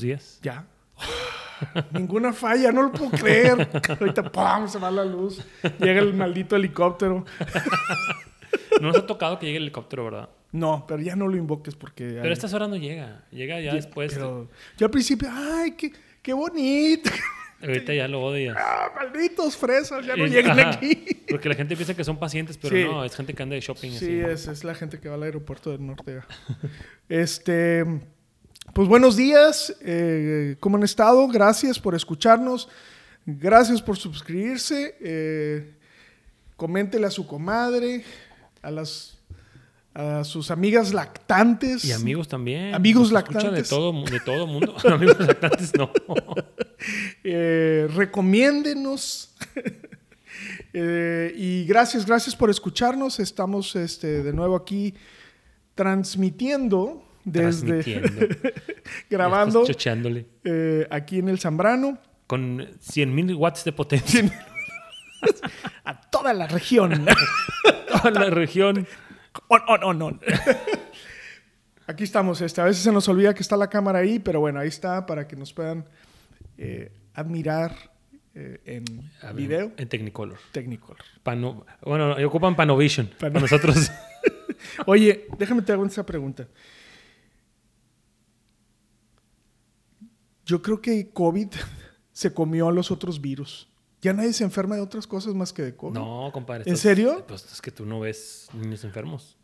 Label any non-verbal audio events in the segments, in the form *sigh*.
Días. Ya. *laughs* Ninguna falla, no lo puedo creer. *laughs* Ahorita ¡pum! se va la luz. Llega el maldito helicóptero. *laughs* No nos ha tocado que llegue el helicóptero, ¿verdad? No, pero ya no lo invoques porque. Pero a estas horas no llega. Llega ya, después. Pero yo al principio, ¡ay, qué, qué bonito! Ahorita ya lo odias. ¡Ah, malditos fresas! Ya no llegan aquí. Porque la gente piensa que son pacientes, pero no, es gente que anda de shopping. Sí, es, es, la gente que va al aeropuerto del norte. este. Pues buenos días, eh, ¿cómo han estado? Gracias por escucharnos, gracias por suscribirse, eh, coméntele a su comadre, a las a sus amigas lactantes. Y amigos también. Amigos lactantes. de todo, de todo mundo. *laughs* *laughs* amigos lactantes no. *laughs* eh, recomiéndenos. eh, y gracias, gracias por escucharnos. Estamos este, de nuevo aquí transmitiendo desde *laughs* grabando eh, aquí en el Zambrano. Con 100.000 watts de potencia. *laughs* a toda la región. *laughs* toda la región. On, on, on, on. Aquí estamos. Este. A veces se nos olvida que está la cámara ahí, pero bueno, ahí está para que nos puedan eh, admirar eh, en video. En Technicolor. Technicolor. Pano, bueno, ocupan Panovision. Para nosotros. Oye, déjame te hago esa pregunta. Yo creo que COVID *laughs* se comió a los otros virus. Ya nadie se enferma de otras cosas más que de COVID. No, compadre. ¿En serio? Pues es que tú no ves niños enfermos.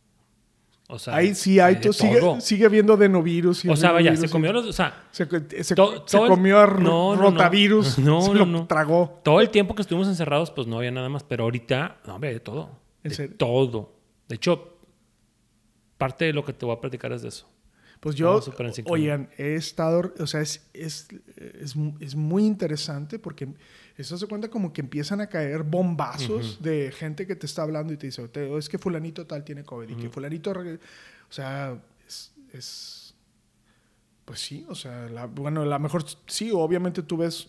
O sea, ahí sí hay, hay sigue, sigue habiendo adenovirus. Y o sea, vaya, se comió los. O sea, se, se, comió a no, rotavirus. *laughs* No, *laughs* se lo tragó. Todo el tiempo que estuvimos encerrados, pues no había nada más. Pero ahorita, no, había de todo. ¿En de serio? Todo. De hecho, parte de lo que te voy a platicar es de eso. Pues yo, oigan, he estado, o sea, es, es, es, es muy interesante porque eso se cuenta como que empiezan a caer bombazos de gente que te está hablando y te dice, es que fulanito tal tiene COVID y que fulanito, o sea, es, pues sí, o sea, la, bueno, la mejor, sí, obviamente tú ves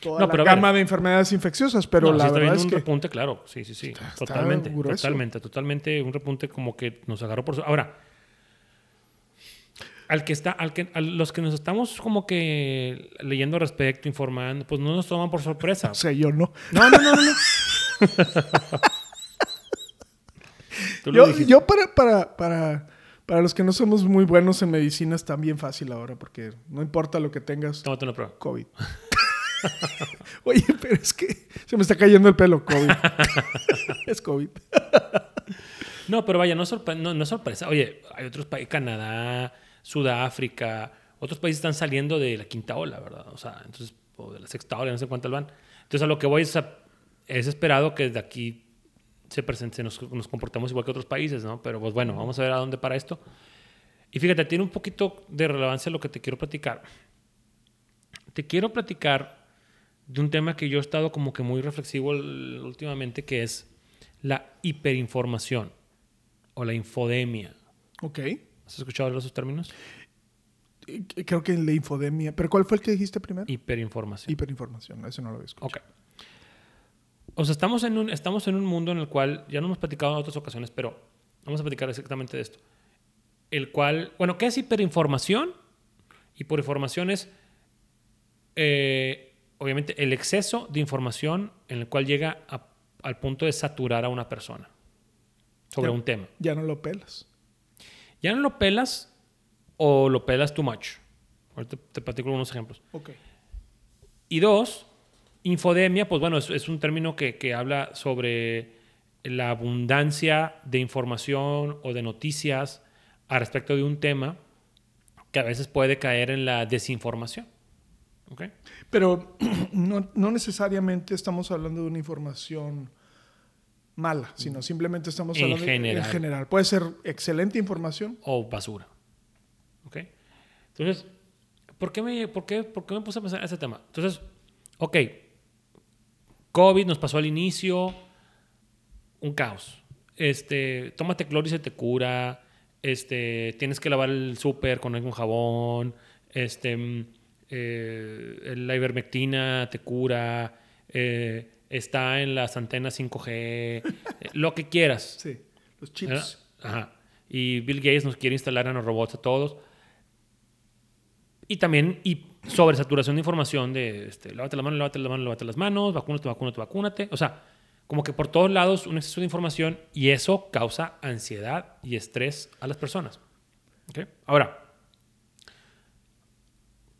toda la gama de enfermedades infecciosas, pero la sí verdad es un que... repunte, claro, sí, sí, sí, totalmente, totalmente, totalmente, un repunte como que nos agarró por... Ahora, al que está, al que, a los que nos estamos como que leyendo respecto, informando, pues no nos toman por sorpresa. *laughs* o sea, yo no. No, no, no, no. *laughs* yo, yo para, para, para, para los que no somos muy buenos en medicina es también fácil ahora, porque no importa lo que tengas. Tómate una prueba. COVID. *laughs* Oye, pero es que se me está cayendo el pelo, COVID. es COVID. no, pero vaya, no, no, no es sorpresa. Oye, hay otros países, Canadá, Sudáfrica, otros países están saliendo de la quinta ola, ¿verdad? O sea, entonces, o de la sexta ola, no sé cuántas van. Entonces, a lo que voy es, es esperado que desde aquí se, presente, nos, nos, comportemos igual que otros países, ¿no? Pero pues bueno, vamos a ver a dónde para esto. Y fíjate, tiene un poquito de relevancia lo que te quiero platicar. Te quiero platicar de un tema que yo he estado como que muy reflexivo últimamente, que es la hiperinformación o la infodemia. Ok. ¿Has escuchado de esos términos? Creo que la infodemia. ¿Pero cuál fue el que dijiste primero? Hiperinformación. Hiperinformación, eso no lo había escuchado. Ok. O sea, estamos en, un, estamos en un mundo en el cual, ya no hemos platicado en otras ocasiones, pero vamos a platicar exactamente de esto. El cual, bueno, ¿qué es hiperinformación? Hiperinformación es, eh, obviamente, el exceso de información en el cual llega a, al punto de saturar a una persona sobre ya, un tema. Ya no lo pelas. Ya no lo pelas o lo pelas too much. Ahorita te platico unos ejemplos. Ok. Y dos, infodemia, pues bueno, es, es un término que, que, habla sobre la abundancia de información o de noticias a respecto de un tema que a veces puede caer en la desinformación. ¿Okay? Pero *clears throat* no, no necesariamente estamos hablando de una información mala, sino simplemente estamos hablando general. en general. Puede ser excelente información. O basura. ¿Ok? Entonces, ¿por qué me, por qué, por qué me puse a pensar en ese tema? Entonces, ok, COVID nos pasó al inicio, un caos. Este, tómate cloro y se te cura. Este, tienes que lavar el súper con algún jabón. Este, mm, eh, la ivermectina te cura. Eh, está en las antenas 5G. Eh, lo que quieras. Sí, los chips. Ajá. Y Bill Gates nos quiere instalar robots a todos. Y también, y sobresaturación de información de, este, lávate la mano, lávate la mano, lávate las manos, vacúnate, vacúnate, vacúnate. O sea, como que por todos lados un exceso de información y eso causa ansiedad y estrés a las personas. ¿Okay? Ahora,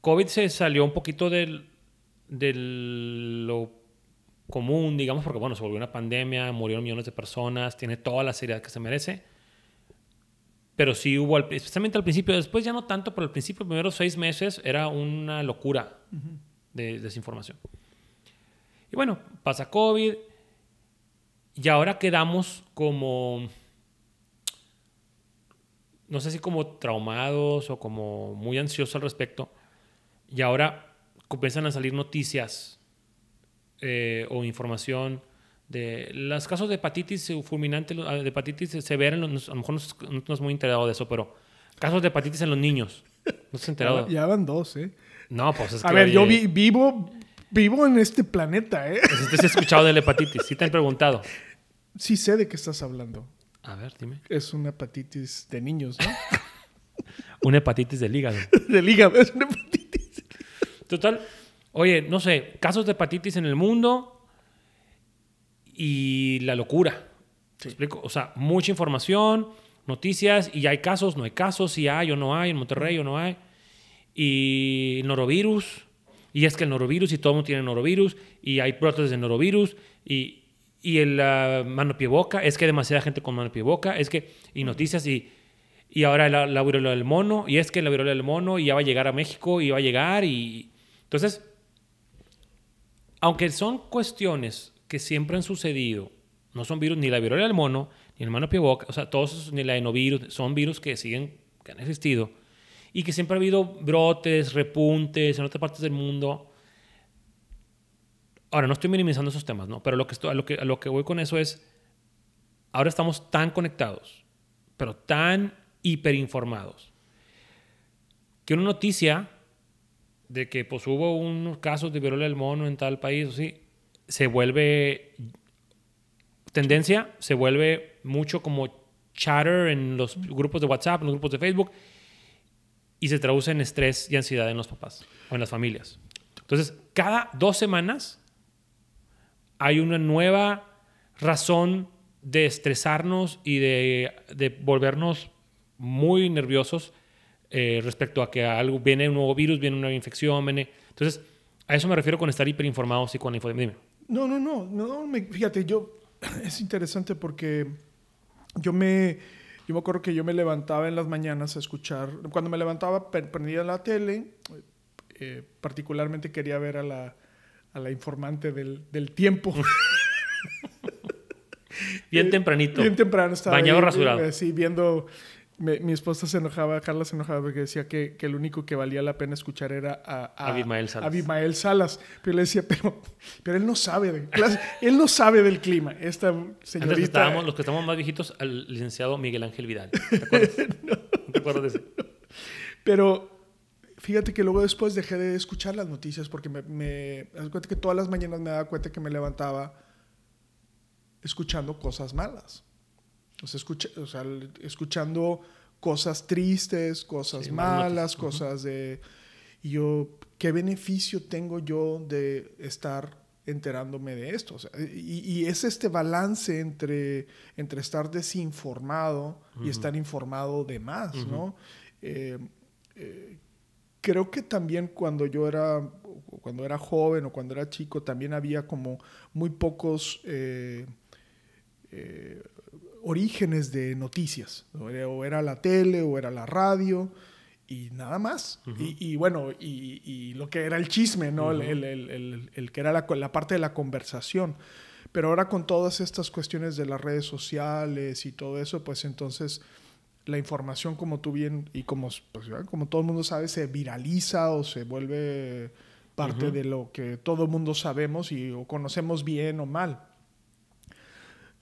COVID se salió un poquito del, de lo común, digamos, porque bueno, se volvió una pandemia, murieron millones de personas, tiene toda la seriedad que se merece. Pero sí hubo, especialmente al principio, después ya no tanto, pero al principio, los primeros seis meses, era una locura de desinformación. Y bueno, pasa COVID y ahora quedamos como, no sé si como traumados o como muy ansiosos al respecto. Y ahora comienzan a salir noticias eh, o información de los casos de hepatitis fulminante, de hepatitis severa, a lo mejor no estás muy enterado de eso, pero casos de hepatitis en los niños. No se enterado. Ya, van dos, ¿eh? No, pues es que. A ver, yo vivo, vivo en este planeta, ¿eh? Pues usted se ha escuchado de la hepatitis, sí te han preguntado. Sí sé de qué estás hablando. A ver, dime. Es una hepatitis de niños, ¿no? *laughs* una hepatitis del hígado. *laughs* del hígado, es una hepatitis. Total, oye, no sé, casos de hepatitis en el mundo y la locura. ¿Te explico? O sea, mucha información, noticias, y hay casos, no hay casos, si hay o no hay, en Monterrey o no hay. Y norovirus, y es que el norovirus, y todo el mundo tiene norovirus, y hay brotes de norovirus, y, y el mano pie boca, es que hay demasiada gente con mano pie boca, es que, y noticias, y, y ahora la, la viruela del mono, y es que la viruela del mono, y ya va a llegar a México, y va a llegar, y. Entonces, aunque son cuestiones que siempre han sucedido. No son virus ni la viruela del mono, ni el boca, o sea, todos esos, ni la enovirus, son virus que siguen, que han existido y que siempre ha habido brotes, repuntes en otras partes del mundo. Ahora, no estoy minimizando esos temas, ¿no? Pero lo que estoy, lo que, a lo que voy con eso es, ahora estamos tan conectados, pero tan hiperinformados, que una noticia de que pues hubo unos casos de viruela del mono en tal país, sí, se vuelve tendencia, se vuelve mucho como chatter en los grupos de WhatsApp, en los grupos de Facebook, y se traduce en estrés y ansiedad en los papás o en las familias. Entonces, cada dos semanas hay una nueva razón de estresarnos y de, volvernos muy nerviosos eh, respecto a que algo viene un nuevo virus, viene una infección, viene... Entonces, a eso me refiero con estar hiperinformados y con la información. Dime. No, no, no, no, fíjate, yo, *clears throat* es interesante porque yo me, yo me acuerdo que yo me levantaba en las mañanas a escuchar, cuando me levantaba prendía la tele, eh, particularmente quería ver a la, a la informante del, del tiempo. *laughs* Bien tempranito. Bien temprano estaba. Bañado rasurado. Sí, viendo mi esposa se enojaba, Carla se enojaba porque decía que, que, el único que valía la pena escuchar era a, a Abimael Salas. Abimael Salas. Pero le decía, pero, pero él no sabe de él no sabe del clima. Esta señorita. los que estamos más viejitos, al licenciado Miguel Ángel Vidal. ¿Te *laughs* acuerdas? no. ¿Te acuerdas de eso? Pero fíjate que luego después dejé de escuchar las noticias porque me, me, me cuenta que todas las mañanas me daba cuenta que me levantaba escuchando cosas malas. O sea, escucha, o sea escuchando cosas tristes, cosas malas, cosas de... Y yo, ¿qué beneficio tengo yo de estar enterándome de esto? O sea, y, es este balance entre, entre estar desinformado y estar informado de más, ¿no? Eh, eh, creo que también cuando yo era, cuando era joven o cuando era chico, también había como muy pocos... Eh, orígenes de noticias. O era la tele o era la radio y nada más. y, bueno, y, lo que era el chisme, ¿no? el, el, el, que era la, la, parte de la conversación. Pero ahora con todas estas cuestiones de las redes sociales y todo eso, pues entonces la información como tú bien y como, pues, como todo el mundo sabe se viraliza o se vuelve parte de lo que todo el mundo sabemos y o conocemos bien o mal.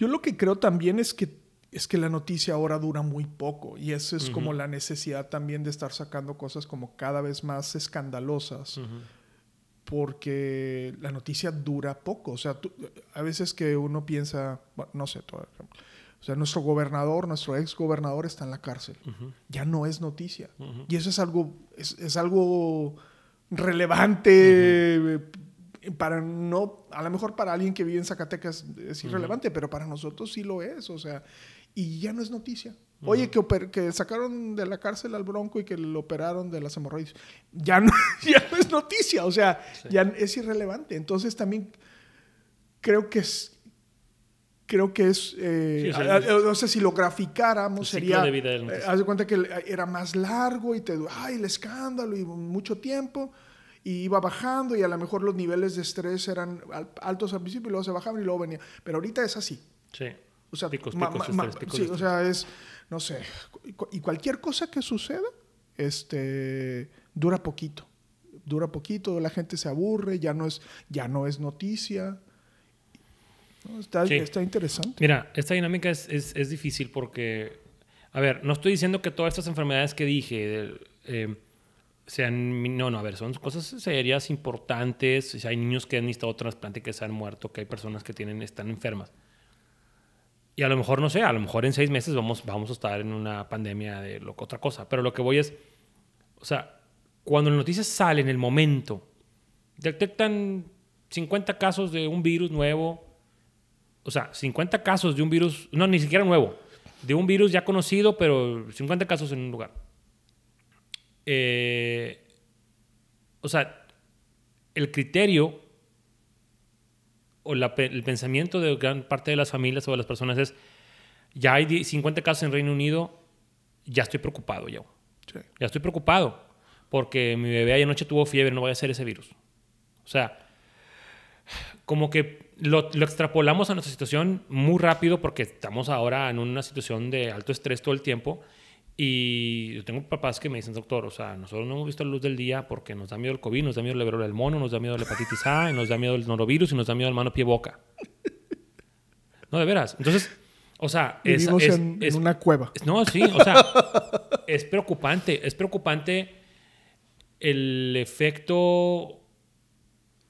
Yo lo que creo también es que es que la noticia ahora dura muy poco y eso es como la necesidad también de estar sacando cosas como cada vez más escandalosas. Porque la noticia dura poco. O sea, a veces que uno piensa, no sé, todo, o sea, nuestro gobernador, nuestro ex gobernador está en la cárcel. Ya no es noticia. Y eso es algo, es, es algo relevante para no, a lo mejor para alguien que vive en Zacatecas es irrelevante, pero para nosotros sí lo es, o sea, y ya no es noticia. Oye, que, que sacaron de la cárcel al Bronco y que lo operaron de las hemorroides. Ya no, *laughs* ya no es noticia, o sea, ya es irrelevante. Entonces también creo que es, creo que es, eh, no sé si lo graficáramos, sería, eh, haz de cuenta que era más largo y te, ay, el escándalo y mucho tiempo, y iba bajando y a lo mejor los niveles de estrés eran altos al principio y luego se bajaban y luego venía, pero ahorita es así. Sí. O sea, sí, o sea, es, no sé, y cualquier cosa que suceda, este, dura poquito, dura poquito, la gente se aburre, ya no es, ya no es noticia. Está, está, interesante. Mira, esta dinámica es, es, es, difícil porque, a ver, no estoy diciendo que todas estas enfermedades que dije eh, sean, no, no, a ver, son cosas serias, importantes. Si hay niños que han necesitado trasplante que se han muerto, que hay personas que tienen, están enfermas. Y a lo mejor, no sé, a lo mejor en seis meses vamos, vamos a estar en una pandemia de lo, otra cosa. Pero lo que voy es, o sea, cuando las noticias salen en el momento, detectan 50 casos de un virus nuevo o sea, 50 casos de un virus, no, ni siquiera nuevo, de un virus ya conocido, pero 50 casos en un lugar. Eh, o sea, el criterio o el pensamiento de gran parte de las familias o de las personas es, ya hay 50 casos en Reino Unido, ya estoy preocupado ya. Ya estoy preocupado porque mi bebé ayer noche tuvo fiebre, no voy a ser ese virus. O sea, como que lo, extrapolamos a nuestra situación muy rápido porque estamos ahora en una situación de alto estrés todo el tiempo. Y yo tengo papás que me dicen, doctor, o sea, nosotros no hemos visto la luz del día porque nos da miedo el COVID, nos da miedo el viruela del mono, nos da miedo la hepatitis A, nos da miedo el norovirus y nos da miedo el mano, pie, boca. No, de veras. Entonces, o sea, es, es, en, una cueva. no, sí, o sea, *laughs* es preocupante. Es preocupante el efecto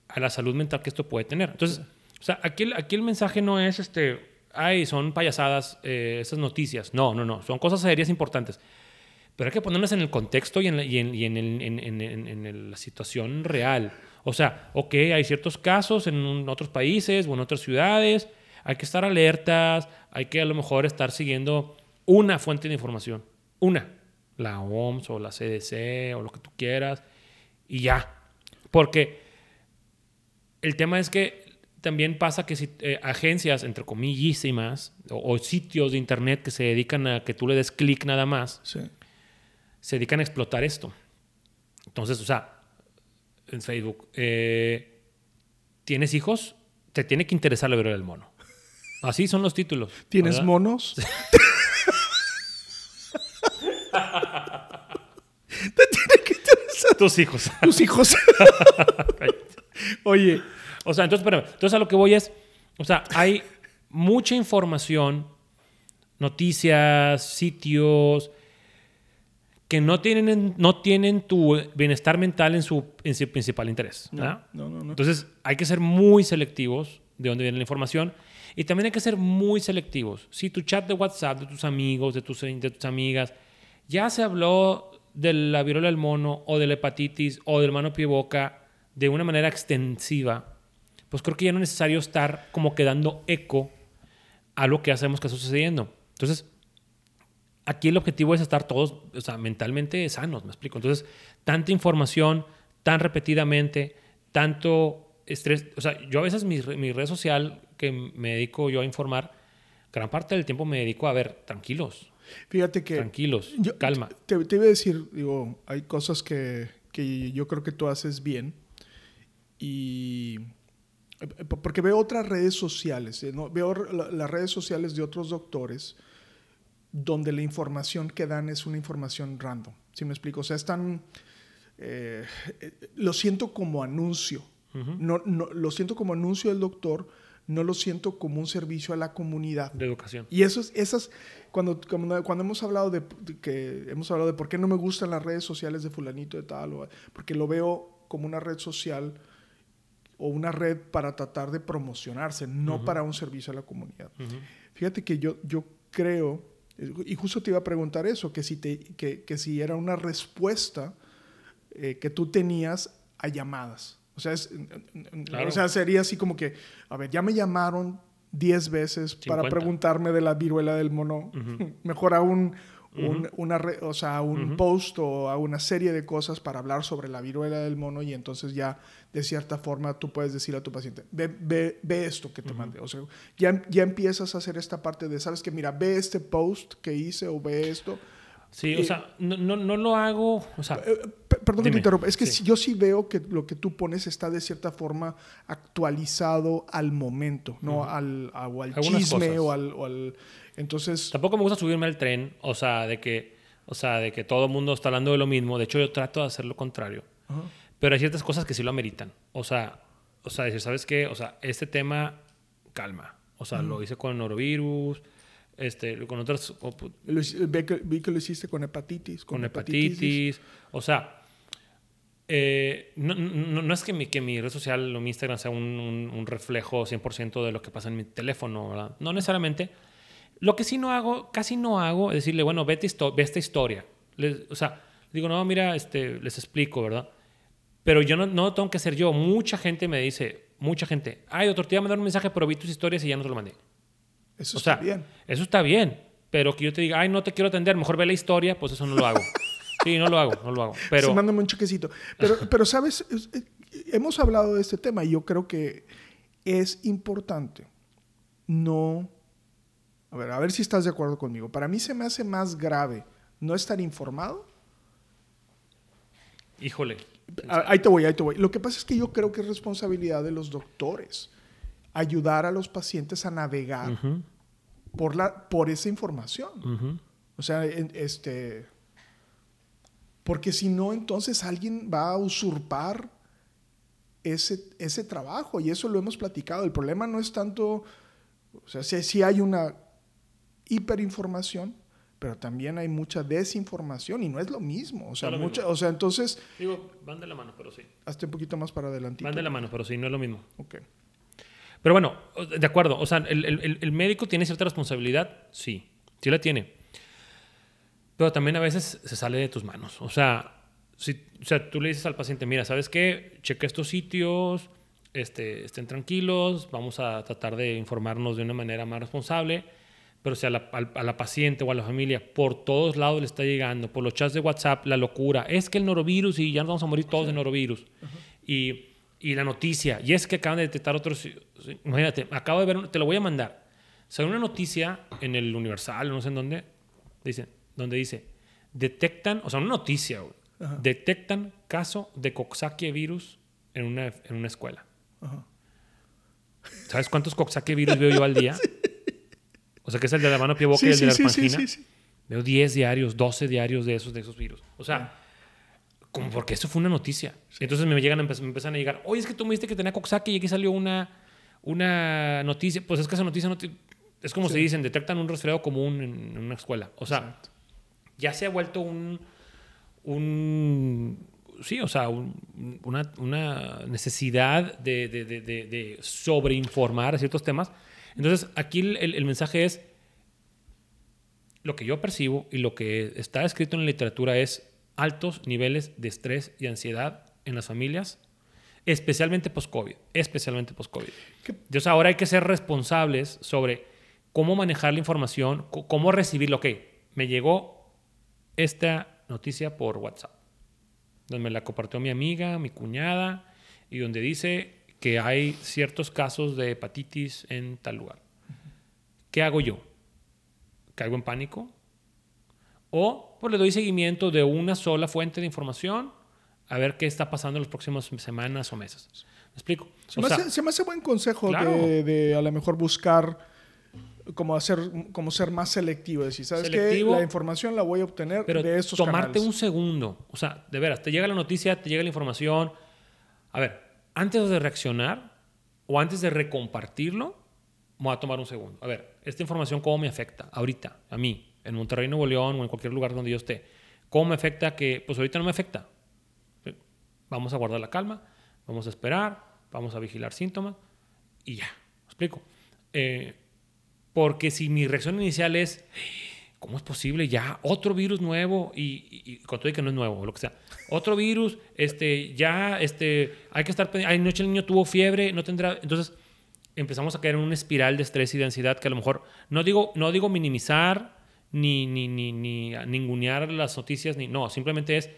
a la salud mental que esto puede tener. Entonces, o sea, aquí aquí el mensaje no es, este, ay, son payasadas eh, esas noticias. No, no, no, son cosas serias importantes. Pero hay que ponerlas en el contexto y en la, y en, y en, en, la situación real. O sea, ok, hay ciertos casos en otros países o en otras ciudades, hay que estar alertas, hay que a lo mejor estar siguiendo una fuente de información, una, la OMS o la CDC o lo que tú quieras, y ya. Porque el tema es que también pasa que si, eh, agencias, entre comillísimas, o, o, sitios de internet que se dedican a que tú le des clic nada más, se dedican a explotar esto. Entonces, o sea, en Facebook, eh, ¿tienes hijos? Te tiene que interesar la viruela del mono. Así son los títulos. ¿Tienes monos? *laughs* te tiene que interesar. Tus hijos. Tus hijos. *laughs* Oye. O sea, entonces, espérame. Entonces a lo que voy es, o sea, hay mucha información, noticias, sitios que no tienen, no tienen tu bienestar mental en su, en su principal interés. No, no, no, Entonces hay que ser muy selectivos de dónde viene la información y también hay que ser muy selectivos. Si tu chat de WhatsApp de tus amigos, de tus, de tus amigas, ya se habló de la viruela del mono o de la hepatitis o del mano pie boca de una manera extensiva, pues creo que ya no es necesario estar como quedando eco a lo que hacemos que está sucediendo. Entonces, aquí el objetivo es estar todos, o sea, mentalmente sanos, me explico. Entonces, tanta información, tan repetidamente, tanto estrés, o sea, yo a veces mi, mi red social que me dedico yo a informar, gran parte del tiempo me dedico a ver, tranquilos. Fíjate que... Tranquilos, calma. Te, te, iba a decir, digo, hay cosas que, que yo creo que tú haces bien y porque veo otras redes sociales, ¿no? veo las redes sociales de otros doctores donde la información que dan es una información random. ¿Sí me explico? O sea, están... Eh, lo siento como anuncio. no, no, lo siento como anuncio del doctor, no lo siento como un servicio a la comunidad. De educación. Y eso es, esas, cuando, cuando, cuando, hemos hablado de, que hemos hablado de por qué no me gustan las redes sociales de fulanito de tal, o, porque lo veo como una red social o una red para tratar de promocionarse, no para un servicio a la comunidad. Fíjate que yo, yo creo, y justo te iba a preguntar eso, que si, te, que, que si era una respuesta eh, que tú tenías a llamadas. O sea, o sea, sería así como que, a ver, ya me llamaron 10 veces para preguntarme de la viruela del mono. *laughs* Mejor aún un, una o sea, un post o a una serie de cosas para hablar sobre la viruela del mono y entonces ya de cierta forma tú puedes decir a tu paciente, ve, ve, ve esto que te mandé. O sea, ya, ya empiezas a hacer esta parte de, sabes que mira, ve este post que hice o ve esto. Sí, o sea, no, no, no, lo hago, o sea... Perdón que te interrumpa, es que yo sí veo que lo que tú pones está de cierta forma actualizado al momento, no al, al chisme o al, o al, Entonces... Tampoco me gusta subirme al tren, o sea, de que, o sea, de que todo el mundo está hablando de lo mismo. De hecho, yo trato de hacer lo contrario. Pero hay ciertas cosas que sí lo ameritan. O sea, o sea, decir, ¿sabes qué? O sea, este tema, calma. O sea, lo hice con norovirus, este, con otras... vi, que, lo hiciste con hepatitis. Con, hepatitis. O sea, eh, no, no, no, es que mi, que mi red social o mi Instagram sea un, un, reflejo 100% de lo que pasa en mi teléfono, ¿verdad? No necesariamente. Lo que sí no hago, casi no hago, es decirle, bueno, ve, ve esta historia. o sea, digo, no, mira, este, les explico, ¿verdad? Pero yo no, no tengo que ser yo. Mucha gente me dice, mucha gente, ay, doctor, te iba a mandar un mensaje, pero vi tus historias y ya no te lo mandé. Eso está bien. Eso está bien. Pero que yo te diga, ay, no te quiero atender, mejor ve la historia, pues eso no lo hago. *laughs* Sí, no lo hago, no lo hago. Pero... Sí, mándame un chequecito. Pero, pero, ¿sabes? Eh, hemos hablado de este tema y yo creo que es importante no... A ver, a ver si estás de acuerdo conmigo. Para mí se me hace más grave no estar informado. Híjole. Ahí te voy, ahí te voy. Lo que pasa es que yo creo que es responsabilidad de los doctores ayudar a los pacientes a navegar por, la, por esa información. O sea, este, porque si no, entonces alguien va a usurpar ese, ese trabajo y eso lo hemos platicado. El problema no es tanto, o sea, si, hay una hiperinformación, pero también hay mucha desinformación y no es lo mismo. O sea, mucha, o sea entonces... Digo, van de la mano, pero sí. Hazte un poquito más para adelante. Van de la mano, pero sí, no es lo mismo. Ok. Pero bueno, de acuerdo. O sea, ¿el, el, el médico tiene cierta responsabilidad? Sí, sí la tiene. Pero también a veces se sale de tus manos. O sea, si, o sea tú le dices al paciente, mira, ¿sabes qué? Cheque estos sitios, este, estén tranquilos, vamos a tratar de informarnos de una manera más responsable. Pero si a la, a la, paciente o a la familia por todos lados le está llegando, por los chats de WhatsApp, la locura, es que el norovirus y ya nos vamos a morir todos de norovirus. Y, y, la noticia, y es que acaban de detectar otros, imagínate, acabo de ver, te lo voy a mandar. Salió una noticia en el Universal, no sé en dónde, dicen, donde dice, detectan, o sea, una noticia, detectan caso de Coxsackie virus en una, en una escuela. ¿Sabes cuántos Coxsackie virus veo yo al día? *laughs* O sea, que es el de la mano pie boca y el de la arpangina. Veo 10 diarios, 12 diarios de esos, de esos virus. O sea, como porque eso fue una noticia. Entonces me llegan, me empiezan a llegar, oye, es que tú me dijiste que tenía Coxsackie y aquí salió una, una noticia. Pues es que esa noticia no es como se dicen, detectan un resfriado común en, una escuela. O sea, ya se ha vuelto un, un sí, o sea, una, una, necesidad de, de, de, de, sobreinformar a ciertos temas. Entonces, aquí el, el, mensaje es, lo que yo percibo y lo que está escrito en la literatura es altos niveles de estrés y ansiedad en las familias, especialmente post-COVID, especialmente post-COVID. Entonces, ahora hay que ser responsables sobre cómo manejar la información, cómo recibirlo. Ok, me llegó esta noticia por WhatsApp, donde me la compartió mi amiga, mi cuñada, y donde dice que hay ciertos casos de hepatitis en tal lugar. ¿Qué hago yo? ¿Caigo en pánico? O pues le doy seguimiento de una sola fuente de información a ver qué está pasando en las próximas semanas o meses. explico? Se, me, hace, buen consejo de, a lo mejor buscar como hacer como ser más selectivo decir sabes qué? la información la voy a obtener de estos tomarte un segundo. O sea de veras te llega la noticia te llega la información. A ver antes de reaccionar o antes de recompartirlo voy a tomar un segundo. A ver esta información cómo me afecta ahorita a mí en Monterrey Nuevo León o en cualquier lugar donde yo esté. Cómo me afecta que pues ahorita no me afecta vamos a guardar la calma vamos a esperar vamos a vigilar síntomas y ya. Explico eh, porque si mi reacción inicial es, ¿cómo es posible ya otro virus nuevo? Y, y, con todo que no es nuevo, lo que sea. Otro virus, este, ya, este, hay que estar pendiente. Anoche el niño tuvo fiebre, no tendrá. Entonces empezamos a caer en una espiral de estrés y de ansiedad que a lo mejor, no digo, no digo minimizar ni, ni, ni, ni ningunear las noticias, ni, no, simplemente es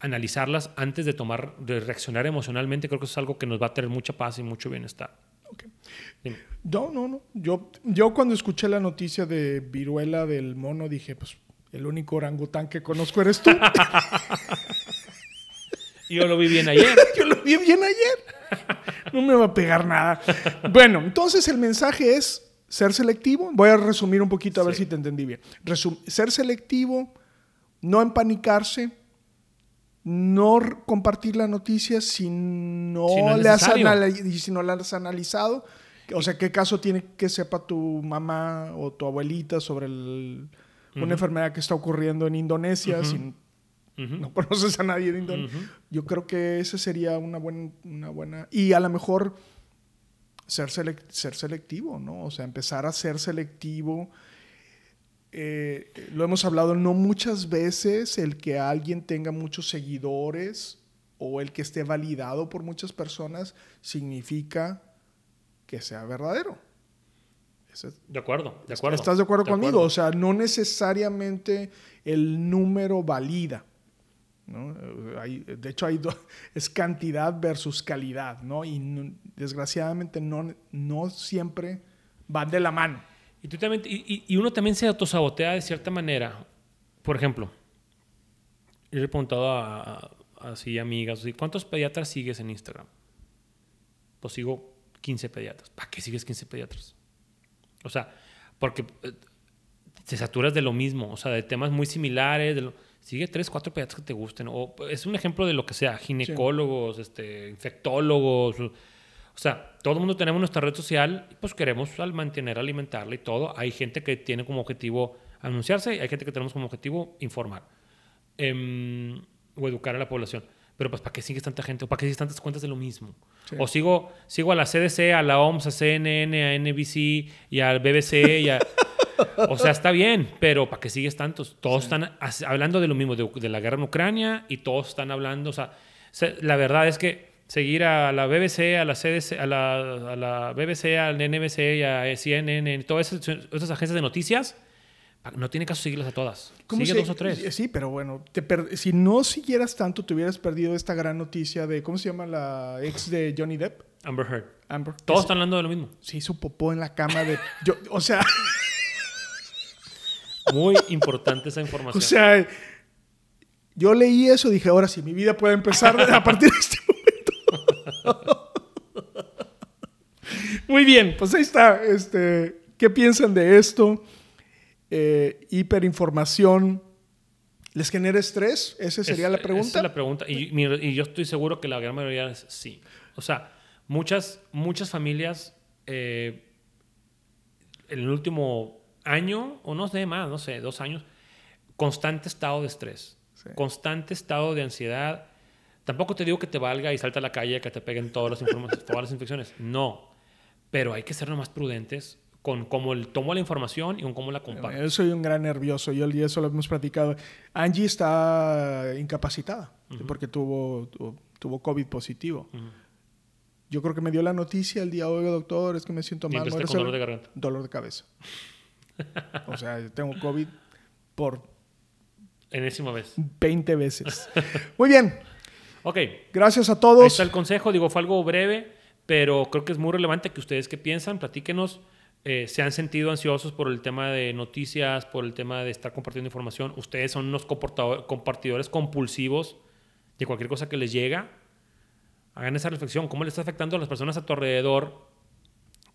analizarlas antes de tomar, de reaccionar emocionalmente. Creo que eso es algo que nos va a tener mucha paz y mucho bienestar. No, no, no. Yo, yo cuando escuché la noticia de viruela del mono dije, pues el único orangután que conozco eres tú. *laughs* yo lo vi bien ayer. *laughs* yo lo vi bien ayer. No me va a pegar nada. Bueno, entonces el mensaje es ser selectivo. Voy a resumir un poquito a ver si te entendí bien. ser selectivo, no empanicarse, no compartir la noticia si no, le has si no la has analizado. O sea, ¿qué caso tiene que sepa tu mamá o tu abuelita sobre una enfermedad que está ocurriendo en Indonesia si no conoces a nadie de Indonesia? Yo creo que esa sería una buena, una buena... Y a lo mejor ser, ser selectivo, ¿no? O sea, empezar a ser selectivo eh, lo hemos hablado, no muchas veces el que alguien tenga muchos seguidores o el que esté validado por muchas personas significa que sea verdadero. de acuerdo, de acuerdo. ¿Estás de acuerdo conmigo? O sea, no necesariamente el número valida. de hecho, hay *laughs* es cantidad versus calidad, ¿no? Y desgraciadamente no, no siempre van de la mano. Y, tú también, y, uno también se autosabotea de cierta manera. Por ejemplo, yo le he preguntado a, así amigas, ¿cuántos pediatras sigues en Instagram? Pues sigo 15 pediatras. ¿Para qué sigues 15 pediatras? O sea, porque eh, te saturas de lo mismo, o sea, de temas muy similares. De sigue 3, 4 pediatras que te gusten. O es un ejemplo de lo que sea, ginecólogos, este, infectólogos o sea, todo el mundo tenemos nuestra red social pues queremos al mantener, alimentarla y todo. Hay gente que tiene como objetivo anunciarse y hay gente que tenemos como objetivo informar em, o educar a la población. Pero pues, ¿para qué sigues tanta gente? ¿O para qué sigues tantas cuentas de lo mismo? O sigo, sigo a la CDC, a la OMS, a CNN, a NBC y al BBC y a... *laughs* O sea, está bien, pero ¿para qué sigues tantos? Todos están hablando de lo mismo, de, de, la guerra en Ucrania y todos están hablando, o sea, la verdad es que seguir a la BBC, a la CDC, a la, a la BBC, al NBC y a CNN, todas esas, agencias de noticias, no tiene caso seguirlas a todas. Sigue dos o tres. Sí, pero bueno, si no siguieras tanto, te hubieras perdido esta gran noticia de, ¿cómo se llama la ex de Johnny Depp? Amber Heard. Amber. Todos están hablando de lo mismo. Se hizo popó en la cama de... Yo, o sea... *laughs* Muy importante esa información. O sea, yo leí eso y dije, ahora sí, mi vida puede empezar a partir de este *laughs* Muy bien, pues ahí está. Este, ¿Qué piensan de esto? Eh, hiperinformación. ¿Les genera estrés? Esa sería la pregunta. Esa es la pregunta. Y, yo estoy seguro que la gran mayoría es sí. O sea, muchas, muchas familias eh, en el último año, o no sé más, no sé, dos años, constante estado de estrés, constante estado de ansiedad, Tampoco te digo que te valga y salta a la calle que te peguen todas las, *laughs* todas las infecciones. No. Pero hay que ser más prudentes con cómo tomo la información y con cómo la comparto. Yo soy un gran nervioso. Yo el día eso lo hemos platicado. Angie está incapacitada porque tuvo, tuvo, COVID positivo. Yo creo que me dio la noticia el día hoy, doctor, es que me siento mal. Con dolor de garganta. Dolor de cabeza. *laughs* o sea, tengo COVID por... Enésima vez. 20 veces. *laughs* Muy bien. Ok. Gracias a todos. Ahí está el consejo. Digo, fue algo breve, pero creo que es muy relevante que ustedes que piensan, platíquenos. Eh, se han sentido ansiosos por el tema de noticias, por el tema de estar compartiendo información. Ustedes son unos compartidores compulsivos de cualquier cosa que les llega. Hagan esa reflexión. ¿Cómo le está afectando a las personas a tu alrededor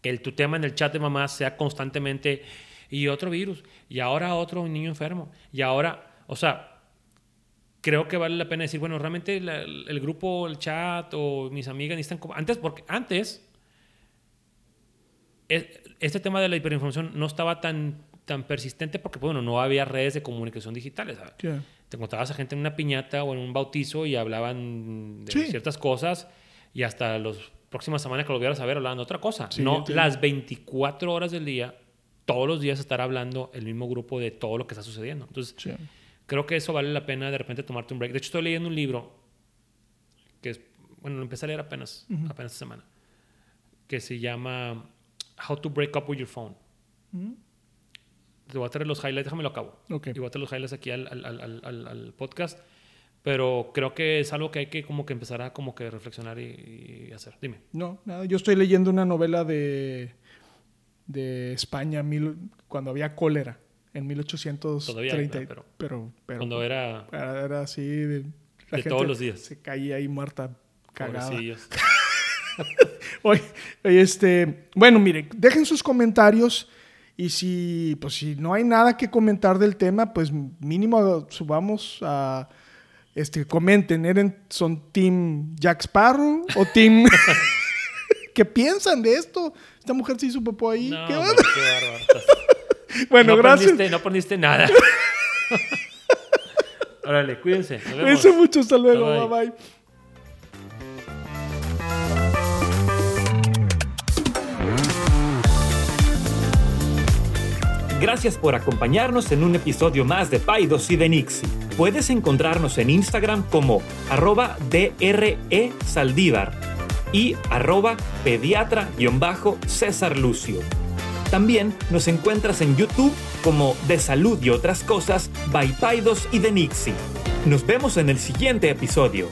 que el, tu tema en el chat de mamá sea constantemente y otro virus, y ahora otro niño enfermo, y ahora, o sea, creo que vale la pena decir, bueno, realmente el grupo, el chat o mis amigas necesitan... Antes, porque antes, este tema de la hiperinformación no estaba tan, tan persistente porque, bueno, no había redes de comunicación digitales. Te encontrabas a gente en una piñata o en un bautizo y hablaban de ciertas cosas y hasta las próximas semanas que lo volvieras a ver hablaban de otra cosa. no las 24 horas del día todos los días estar hablando el mismo grupo de todo lo que está sucediendo. Entonces, creo que eso vale la pena de repente tomarte un break. De hecho, estoy leyendo un libro que es, bueno, lo empecé a leer apenas, apenas esta semana, que se llama How to Break Up with Your Phone. Te voy a traer los highlights, déjame lo acabo. Okay. Y voy a traer los highlights aquí al, al, al, al, podcast. Pero creo que es algo que hay que como que empezar a como que reflexionar y, y hacer. Dime. No, nada. Yo estoy leyendo una novela de de España mil, cuando había cólera en 1830. pero, pero, pero, cuando era, era así de, todos los días. Se caía ahí muerta cagada. *laughs* oye, este, bueno, mire, dejen sus comentarios y si pues si no hay nada que comentar del tema, pues mínimo subamos a este comenten, ¿eran son team Jack Sparrow o team *laughs* *laughs* ¿Qué piensan de esto? Esta mujer se hizo popó ahí. No, ¿Qué, bárbaro. Bueno, gracias. no aprendiste nada. *laughs* Órale, cuídense. Cuídense mucho. Hasta luego. bye. bye. Gracias por acompañarnos en un episodio más de Paidos y de Nixie. Puedes encontrarnos en Instagram como arroba DRE Saldívar y arroba pediatra-césar Lucio. También nos encuentras en YouTube como De Salud y otras cosas, by Paidos y de Nixie. Nos vemos en el siguiente episodio.